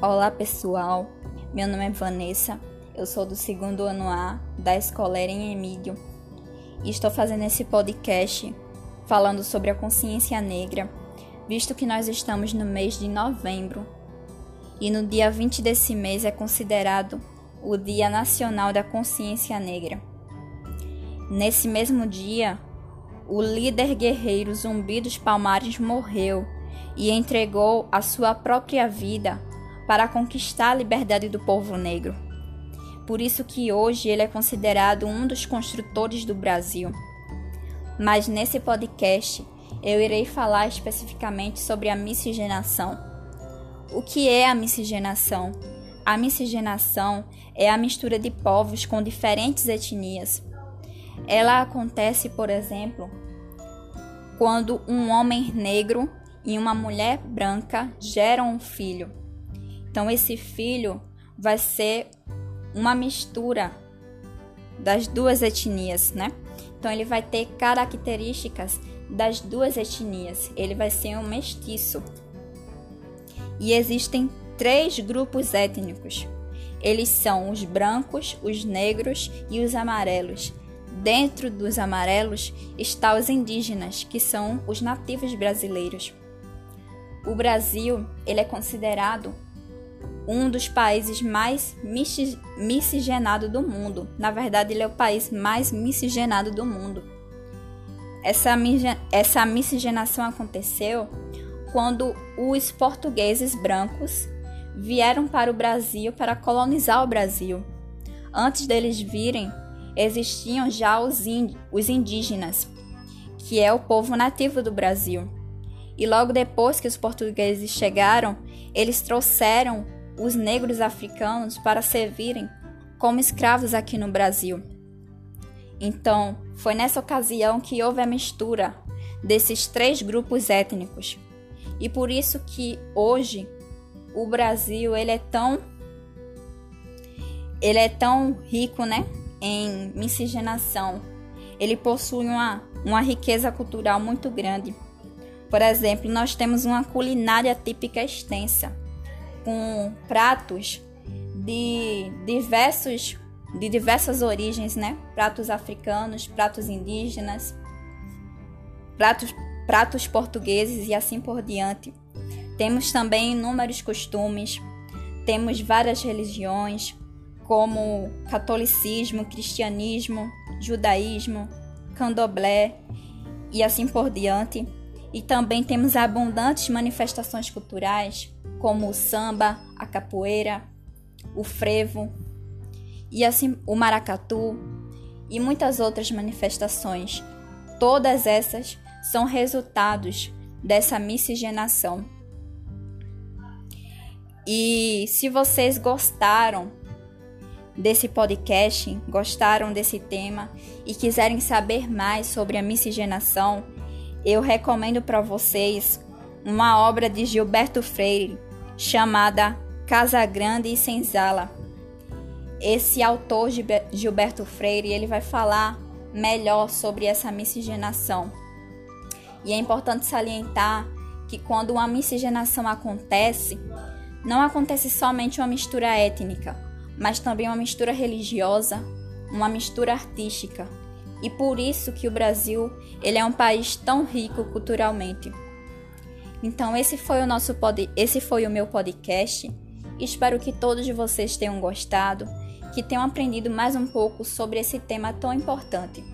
Olá pessoal, meu nome é Vanessa, eu sou do segundo ano A da escola em Emílio. E estou fazendo esse podcast falando sobre a consciência negra, visto que nós estamos no mês de novembro. E no dia 20 desse mês é considerado o Dia Nacional da Consciência Negra. Nesse mesmo dia, o líder guerreiro Zumbi dos Palmares morreu e entregou a sua própria vida para conquistar a liberdade do povo negro. Por isso que hoje ele é considerado um dos construtores do Brasil. Mas nesse podcast eu irei falar especificamente sobre a miscigenação. O que é a miscigenação? A miscigenação é a mistura de povos com diferentes etnias. Ela acontece, por exemplo, quando um homem negro e uma mulher branca geram um filho. Então esse filho vai ser uma mistura das duas etnias, né? Então ele vai ter características das duas etnias. Ele vai ser um mestiço. E existem três grupos étnicos. Eles são os brancos, os negros e os amarelos. Dentro dos amarelos está os indígenas, que são os nativos brasileiros. O Brasil, ele é considerado um dos países mais miscigenados do mundo. Na verdade, ele é o país mais miscigenado do mundo. Essa, essa miscigenação aconteceu quando os portugueses brancos vieram para o Brasil para colonizar o Brasil. Antes deles virem, existiam já os, os indígenas, que é o povo nativo do Brasil. E logo depois que os portugueses chegaram, eles trouxeram os negros africanos para servirem como escravos aqui no Brasil. Então, foi nessa ocasião que houve a mistura desses três grupos étnicos. E por isso que hoje o Brasil ele é tão ele é tão rico, né, em miscigenação. Ele possui uma, uma riqueza cultural muito grande. Por exemplo, nós temos uma culinária típica extensa com pratos de diversos de diversas origens, né? Pratos africanos, pratos indígenas, pratos pratos portugueses e assim por diante. Temos também inúmeros costumes, temos várias religiões, como catolicismo, cristianismo, judaísmo, candomblé e assim por diante. E também temos abundantes manifestações culturais, como o samba, a capoeira, o frevo e assim o maracatu e muitas outras manifestações. Todas essas são resultados dessa miscigenação. E se vocês gostaram desse podcast, gostaram desse tema e quiserem saber mais sobre a miscigenação, eu recomendo para vocês uma obra de Gilberto Freire chamada Casa Grande e Senzala. Esse autor Gilberto Freire, ele vai falar melhor sobre essa miscigenação. E é importante salientar que quando uma miscigenação acontece, não acontece somente uma mistura étnica, mas também uma mistura religiosa, uma mistura artística. E por isso que o Brasil, ele é um país tão rico culturalmente. Então esse foi o nosso pod... esse foi o meu podcast. Espero que todos vocês tenham gostado, que tenham aprendido mais um pouco sobre esse tema tão importante.